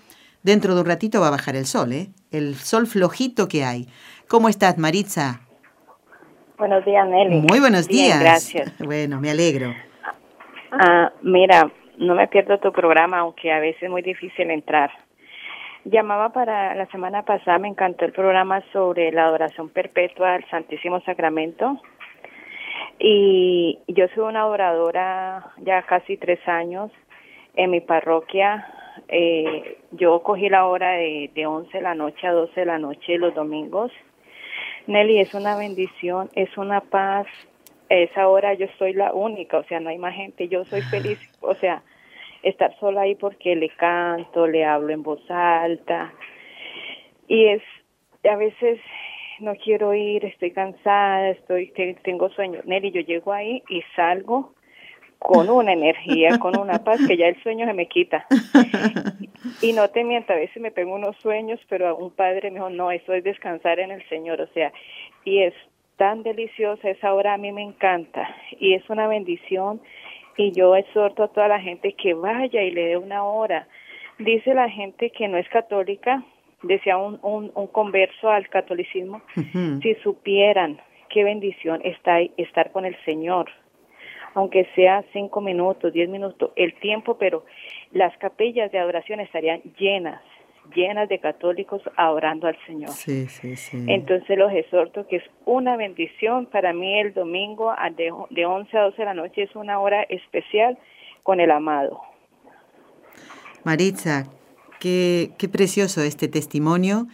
dentro de un ratito va a bajar el sol, ¿eh? El sol flojito que hay. ¿Cómo estás, Maritza? Buenos días, Nelly. Muy buenos días. gracias. Bueno, me alegro. Ah, mira, no me pierdo tu programa, aunque a veces es muy difícil entrar. Llamaba para la semana pasada, me encantó el programa sobre la adoración perpetua al Santísimo Sacramento. Y yo soy una adoradora ya casi tres años en mi parroquia. Eh, yo cogí la hora de, de 11 de la noche a 12 de la noche los domingos. Nelly, es una bendición, es una paz. esa hora yo soy la única, o sea, no hay más gente. Yo soy feliz, o sea, estar sola ahí porque le canto, le hablo en voz alta. Y es, a veces no quiero ir, estoy cansada, estoy tengo sueño. Nelly, yo llego ahí y salgo con una energía, con una paz que ya el sueño se me quita. Y no te miento, a veces me pego unos sueños, pero un padre me dijo, no, eso es descansar en el Señor, o sea, y es tan deliciosa, esa hora a mí me encanta y es una bendición y yo exhorto a toda la gente que vaya y le dé una hora. Dice la gente que no es católica, decía un, un, converso al catolicismo, si supieran qué bendición está estar con el Señor, aunque sea cinco minutos, diez minutos, el tiempo, pero las capillas de adoración estarían llenas, llenas de católicos adorando al Señor. Sí, sí, sí. Entonces los exhorto que es una bendición. Para mí el domingo de, de 11 a 12 de la noche es una hora especial con el amado. Maritza, qué, qué precioso este testimonio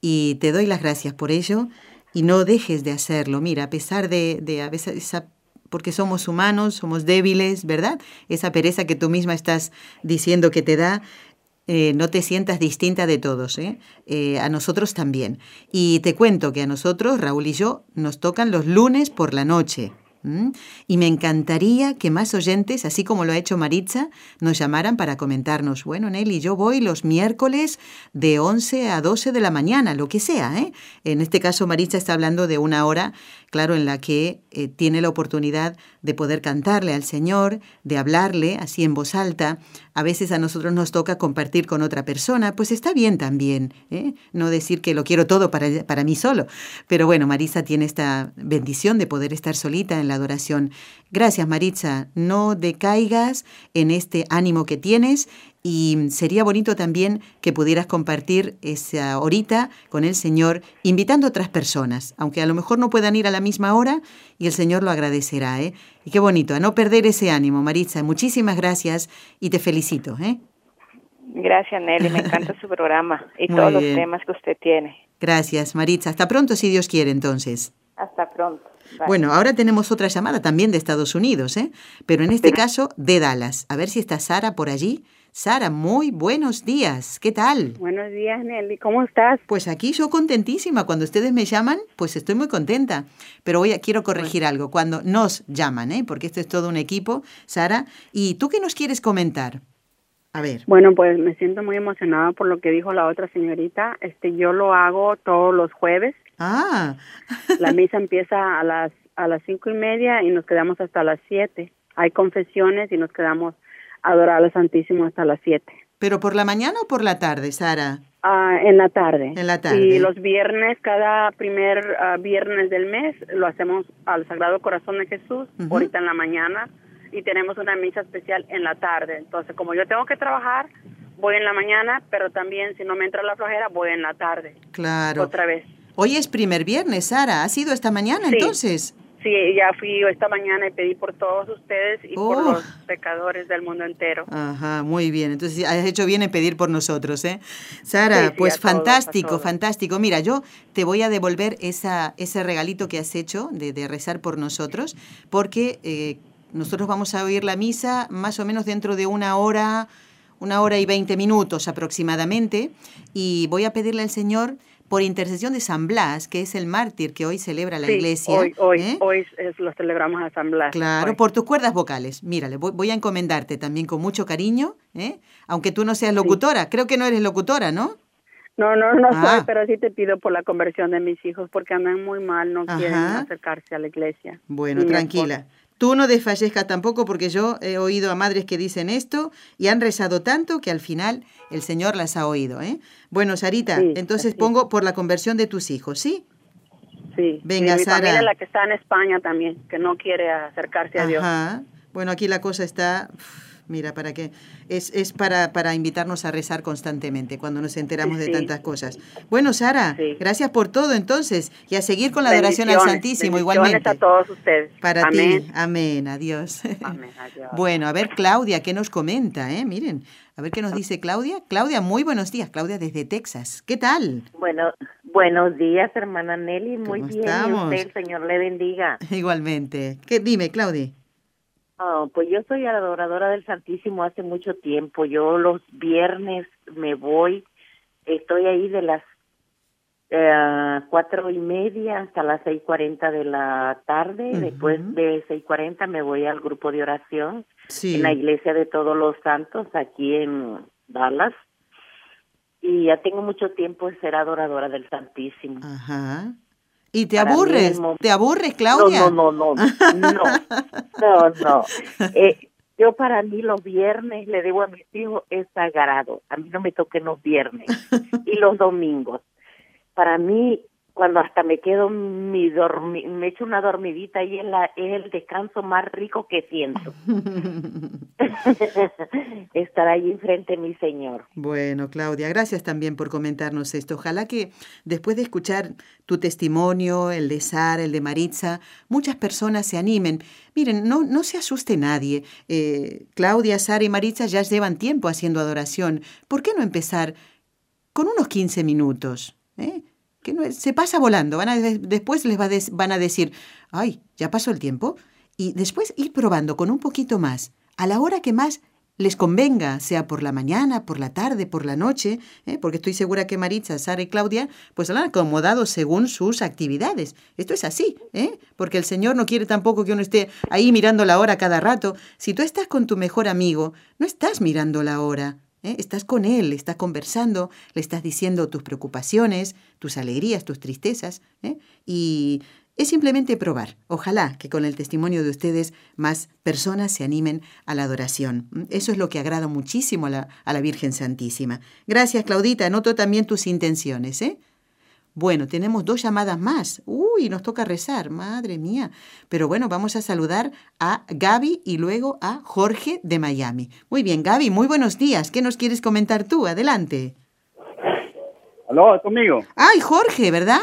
y te doy las gracias por ello y no dejes de hacerlo. Mira, a pesar de, de a veces esa porque somos humanos, somos débiles, ¿verdad? Esa pereza que tú misma estás diciendo que te da, eh, no te sientas distinta de todos, ¿eh? ¿eh? a nosotros también. Y te cuento que a nosotros, Raúl y yo, nos tocan los lunes por la noche. Y me encantaría que más oyentes, así como lo ha hecho Maritza, nos llamaran para comentarnos, bueno, Nelly, yo voy los miércoles de 11 a 12 de la mañana, lo que sea. ¿eh? En este caso, Maritza está hablando de una hora, claro, en la que eh, tiene la oportunidad de poder cantarle al Señor, de hablarle así en voz alta. A veces a nosotros nos toca compartir con otra persona, pues está bien también, ¿eh? no decir que lo quiero todo para, para mí solo. Pero bueno, Marisa tiene esta bendición de poder estar solita en la adoración. Gracias, Maritza. No decaigas en este ánimo que tienes y sería bonito también que pudieras compartir esa horita con el Señor, invitando a otras personas, aunque a lo mejor no puedan ir a la misma hora y el Señor lo agradecerá. ¿eh? Y qué bonito, a no perder ese ánimo, Maritza. Muchísimas gracias y te felicito. ¿eh? Gracias, Nelly. Me encanta su programa y todos los temas que usted tiene. Gracias, Maritza. Hasta pronto, si Dios quiere, entonces. Hasta pronto. Bueno, ahora tenemos otra llamada también de Estados Unidos, ¿eh? pero en este caso de Dallas. A ver si está Sara por allí. Sara, muy buenos días. ¿Qué tal? Buenos días, Nelly. ¿Cómo estás? Pues aquí yo contentísima. Cuando ustedes me llaman, pues estoy muy contenta. Pero hoy quiero corregir algo. Cuando nos llaman, ¿eh? porque esto es todo un equipo, Sara. ¿Y tú qué nos quieres comentar? A ver. Bueno, pues me siento muy emocionada por lo que dijo la otra señorita. Este, yo lo hago todos los jueves. Ah. la misa empieza a las a las cinco y media y nos quedamos hasta las siete. Hay confesiones y nos quedamos a adorar al Santísimo hasta las siete. ¿Pero por la mañana o por la tarde, Sara? Ah, en la tarde. En la tarde. Y los viernes, cada primer ah, viernes del mes, lo hacemos al Sagrado Corazón de Jesús, ahorita en la mañana, y tenemos una misa especial en la tarde. Entonces, como yo tengo que trabajar, voy en la mañana, pero también si no me entra la flojera, voy en la tarde. Claro. Otra vez. Hoy es primer viernes, Sara. ¿Ha sido esta mañana entonces? Sí, ya fui esta mañana y pedí por todos ustedes y por oh. los pecadores del mundo entero. Ajá, muy bien. Entonces has hecho bien en pedir por nosotros, ¿eh? Sara, pues fantástico, fantástico. Mira, yo te voy a devolver esa, ese regalito que has hecho de, de rezar por nosotros, porque eh, nosotros vamos a oír la misa más o menos dentro de una hora, una hora y veinte minutos aproximadamente, y voy a pedirle al Señor por intercesión de San Blas, que es el mártir que hoy celebra la iglesia. Hoy, hoy, ¿eh? hoy lo celebramos a San Blas. Claro, por tus cuerdas vocales. Mírale, voy, a encomendarte también con mucho cariño, ¿eh? aunque tú no seas locutora. Creo que no eres locutora, ¿no? No, no, no soy, ah. pero sí te pido por la conversión de mis hijos porque andan muy mal, no quieren acercarse a la iglesia. Bueno, tranquila. Tú no desfallezcas tampoco porque yo he oído a madres que dicen esto y han rezado tanto que al final el Señor las ha oído. ¿eh? Bueno, Sarita, entonces pongo por la conversión de tus hijos, ¿sí? Sí. Venga, mi Sara. Familia, la que está en España también, que no quiere acercarse a Dios. Bueno, aquí la cosa está Mira, para qué. Es, es para, para invitarnos a rezar constantemente cuando nos enteramos de tantas cosas. Bueno, Sara, gracias por todo entonces y a seguir con la adoración al Santísimo igualmente. a todos ustedes. Para ti. Amén. Adiós. Amén. Adiós. Bueno, a ver, Claudia, ¿qué nos comenta? Eh? Miren, a ver qué nos dice Claudia. Claudia, muy buenos días. Claudia desde Texas. ¿Qué tal? Bueno, Buenos días, hermana Nelly. Muy bien. Estamos? Y usted, el Señor le bendiga. Igualmente. ¿Qué, dime, Claudia. Oh, pues yo soy adoradora del Santísimo hace mucho tiempo. Yo los viernes me voy, estoy ahí de las eh, cuatro y media hasta las seis cuarenta de la tarde. Después de seis cuarenta me voy al grupo de oración Sí. en la Iglesia de Todos los Santos aquí en Dallas. Y ya tengo mucho tiempo de ser adoradora del Santísimo. Ajá. ¿Y te aburres? ¿Te aburres, Claudia? No, no, no, no, no, no, no. Eh, yo para mí los viernes, le digo a mis hijos, es sagrado. A mí no me toquen los viernes y los domingos. Para mí, cuando hasta me quedo mi dormi me echo una dormidita y es, la, es el descanso más rico que siento. Estar ahí enfrente mi Señor. Bueno, Claudia, gracias también por comentarnos esto. Ojalá que después de escuchar tu testimonio, el de Sara, el de Maritza, muchas personas se animen. Miren, no, no se asuste nadie. Eh, Claudia, Sara y Maritza ya llevan tiempo haciendo adoración. ¿Por qué no empezar con unos 15 minutos? ¿eh? Que no se pasa volando. Van a, después les va van a decir, ay, ya pasó el tiempo. Y después ir probando con un poquito más, a la hora que más les convenga, sea por la mañana, por la tarde, por la noche, ¿eh? porque estoy segura que Maritza, Sara y Claudia, pues lo han acomodado según sus actividades. Esto es así, ¿eh? porque el Señor no quiere tampoco que uno esté ahí mirando la hora cada rato. Si tú estás con tu mejor amigo, no estás mirando la hora. ¿Eh? Estás con él, estás conversando, le estás diciendo tus preocupaciones, tus alegrías, tus tristezas. ¿eh? Y es simplemente probar. Ojalá que con el testimonio de ustedes más personas se animen a la adoración. Eso es lo que agrada muchísimo a la, a la Virgen Santísima. Gracias, Claudita. Anoto también tus intenciones. ¿eh? Bueno, tenemos dos llamadas más. Uy, nos toca rezar, madre mía. Pero bueno, vamos a saludar a Gaby y luego a Jorge de Miami. Muy bien, Gaby, muy buenos días. ¿Qué nos quieres comentar tú? Adelante. ¿Aló? ¿Es conmigo? Ay, Jorge, ¿verdad?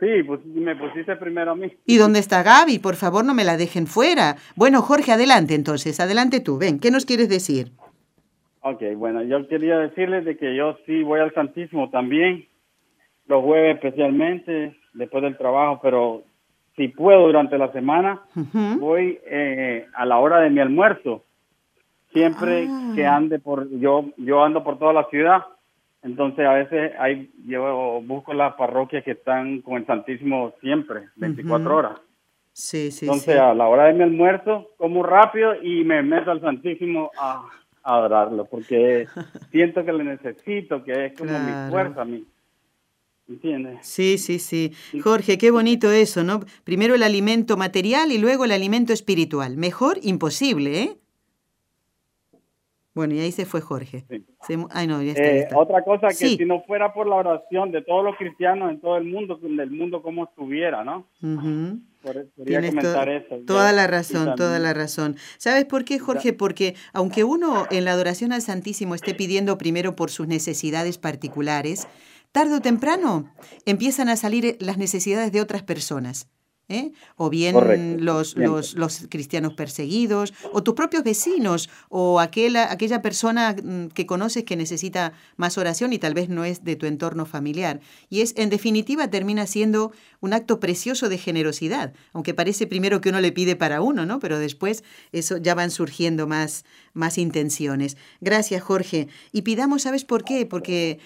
Sí, pues me pusiste primero a mí. ¿Y dónde está Gaby? Por favor, no me la dejen fuera. Bueno, Jorge, adelante entonces, adelante tú. Ven, ¿qué nos quieres decir? Ok, bueno, yo quería decirles de que yo sí voy al Santísimo también, los jueves especialmente, después del trabajo, pero si puedo durante la semana, voy eh, a la hora de mi almuerzo. Siempre Ah. que ande por, yo, yo ando por toda la ciudad, entonces a veces hay, yo busco las parroquias que están con el Santísimo siempre, 24 Ujú. horas. Sí, sí, Entonces, sí. a la hora de mi almuerzo, como rápido y me meto al Santísimo a, a adorarlo, porque siento que le necesito, que es como Claro. mi fuerza a mí. ¿Entiendes? Sí, sí, sí. Jorge, qué bonito eso, ¿no? Primero el alimento material y luego el alimento espiritual. Mejor imposible, ¿eh? Bueno, y ahí se fue Jorge. Sí. Se ay, no, ya está. ya Eh, está. otra cosa que Sí. si no fuera por la oración de todos los cristianos en todo el mundo, del mundo como estuviera, ¿no? Ujú. Por- Quería Tienes to- eso. toda Ya, la razón, toda la razón. ¿Sabes por qué, Jorge? Porque aunque uno en la adoración al Santísimo esté pidiendo primero por sus necesidades particulares, tarde o temprano empiezan a salir eh, las necesidades de otras personas. ¿eh? O bien los, los, los cristianos perseguidos, o tus propios vecinos, o aquella, aquella persona mm, que conoces que necesita más oración y tal vez no es de tu entorno familiar. Y es, en definitiva, termina siendo un acto precioso de generosidad, aunque parece primero que uno le pide para uno, ¿no? Pero después eso ya van surgiendo más, más intenciones. Gracias, Jorge. Y pidamos, ¿sabes por qué? Porque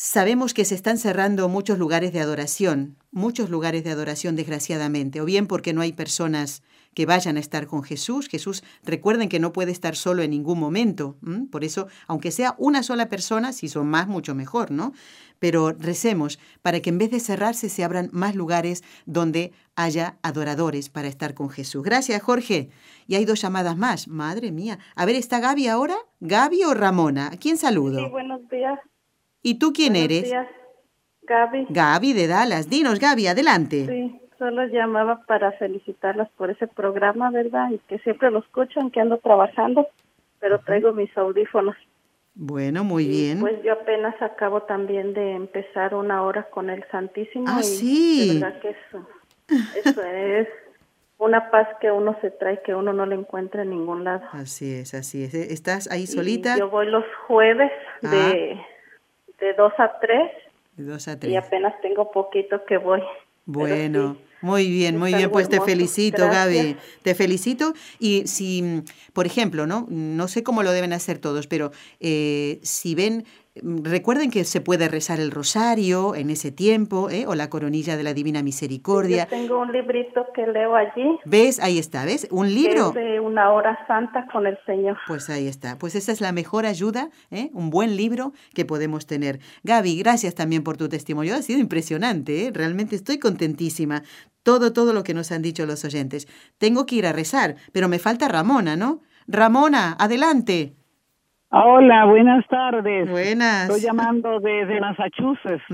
Sabemos que se están cerrando muchos lugares de adoración, muchos lugares de adoración desgraciadamente, o bien porque no hay personas que vayan a estar con Jesús. Jesús, recuerden que no puede estar solo en ningún momento. Por eso, aunque sea una sola persona, si son más, mucho mejor, ¿no? Pero recemos para que en vez de cerrarse se abran más lugares donde haya adoradores para estar con Jesús. Gracias, Jorge. Y hay dos llamadas más. Madre mía. A ver, ¿está Gaby ahora? ¿Gaby o Ramona? ¿A quién saludo? Sí, buenos días. ¿Y tú quién buenos eres? días, Gaby. Gaby de Dallas. Dinos, Gaby, adelante. Sí, solo llamaba para felicitarlas por ese programa, ¿verdad? Y que siempre lo escuchan, que ando trabajando, pero traigo mis audífonos. Bueno, muy Y, bien. Pues yo apenas acabo también de empezar una hora con el Santísimo. Ah, y sí. De verdad que eso, eso es una paz que uno se trae que uno no le encuentra en ningún lado. Así es, así es. ¿Estás ahí Y solita? yo voy los jueves Ah. de, de 2 a 3 2 a 3. Y apenas tengo poquito que voy. Bueno, muy bien, muy bien, pues te felicito, Gaby, te felicito. Y si, por ejemplo, ¿no? No sé cómo lo deben hacer todos, pero eh, si ven Recuerden que se puede rezar el rosario en ese tiempo, ¿eh? o la coronilla de la Divina Misericordia. Yo tengo un librito que leo allí. ¿Ves? Ahí está, ¿ves? Un libro. Es de una hora santa con el Señor. Pues ahí está. Pues esa es la mejor ayuda, ¿eh? un buen libro que podemos tener. Gaby, gracias también por tu testimonio. Ha sido impresionante, ¿eh? realmente estoy contentísima. Todo, todo lo que nos han dicho los oyentes. Tengo que ir a rezar, pero me falta Ramona, ¿no? Ramona, adelante. Hola, buenas tardes. Buenas. Estoy llamando desde Massachusetts.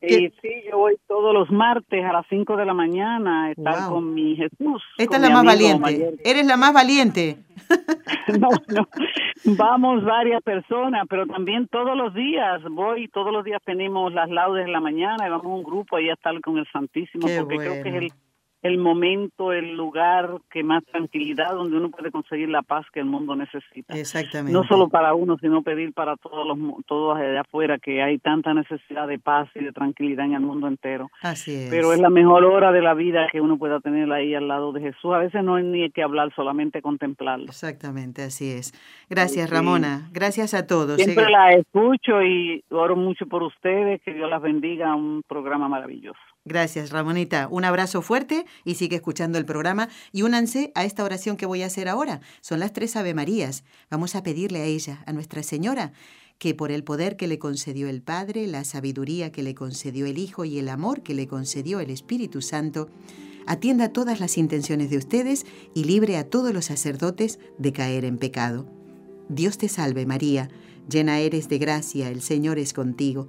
Y sí, yo voy todos los martes a las 5 de la mañana a estar con mi Jesús. Esta es la más valiente. Eres la más valiente. no, no. Vamos varias personas, pero también todos los días voy, todos los días tenemos las laudes en la mañana y vamos a un grupo ahí a estar con el Santísimo, porque creo que es el el momento, el lugar que más tranquilidad, donde uno puede conseguir la paz que el mundo necesita. Exactamente. No solo para uno, sino pedir para todos los todos de afuera que hay tanta necesidad de paz y de tranquilidad en el mundo entero. Así es. Pero es la mejor hora de la vida que uno pueda tener ahí al lado de Jesús. A veces no hay ni que hablar, solamente contemplarlo. Exactamente, así es. Gracias, Ramona. Gracias a todos. Siempre la escucho y oro mucho por ustedes. Que Dios las bendiga. Un programa maravilloso. Gracias, Ramonita. Un abrazo fuerte y sigue escuchando el programa. Y únanse a esta oración que voy a hacer ahora. Son las tres Ave Marías. Vamos a pedirle a ella, a Nuestra Señora, que por el poder que le concedió el Padre, la sabiduría que le concedió el Hijo y el amor que le concedió el Espíritu Santo, atienda todas las intenciones de ustedes y libre a todos los sacerdotes de caer en pecado. Dios te salve María, llena eres de gracia, el Señor es contigo.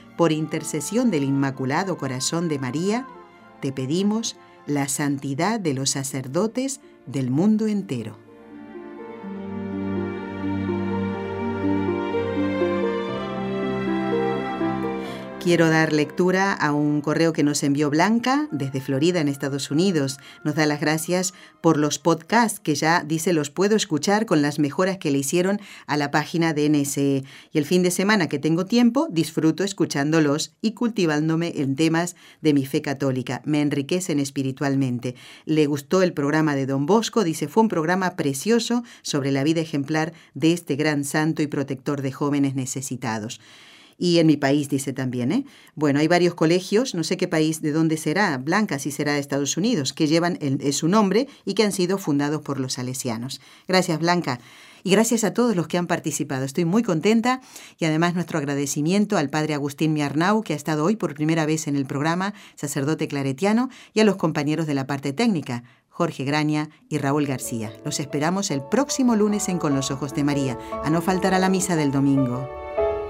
por intercesión del Inmaculado Corazón de María, te pedimos la santidad de los sacerdotes del mundo entero. Quiero dar lectura a un correo que nos envió Blanca desde Florida, en Estados Unidos. Nos da las gracias por los podcasts que ya dice los puedo escuchar con las mejoras que le hicieron a la página de NSE. Y el fin de semana que tengo tiempo, disfruto escuchándolos y cultivándome en temas de mi fe católica. Me enriquecen espiritualmente. Le gustó el programa de Don Bosco, dice, fue un programa precioso sobre la vida ejemplar de este gran santo y protector de jóvenes necesitados y en mi país, dice también. ¿eh? Bueno, hay varios colegios, no sé qué país, de dónde será, Blanca, si será de Estados Unidos, que llevan su nombre y que han sido fundados por los salesianos. Gracias, Blanca. Y gracias a todos los que han participado. Estoy muy contenta y además nuestro agradecimiento al padre Agustín Miarnau, que ha estado hoy por primera vez en el programa, sacerdote claretiano, y a los compañeros de la parte técnica, Jorge Graña y Raúl García. Los esperamos el próximo lunes en Con los Ojos de María, a no faltar a la misa del domingo.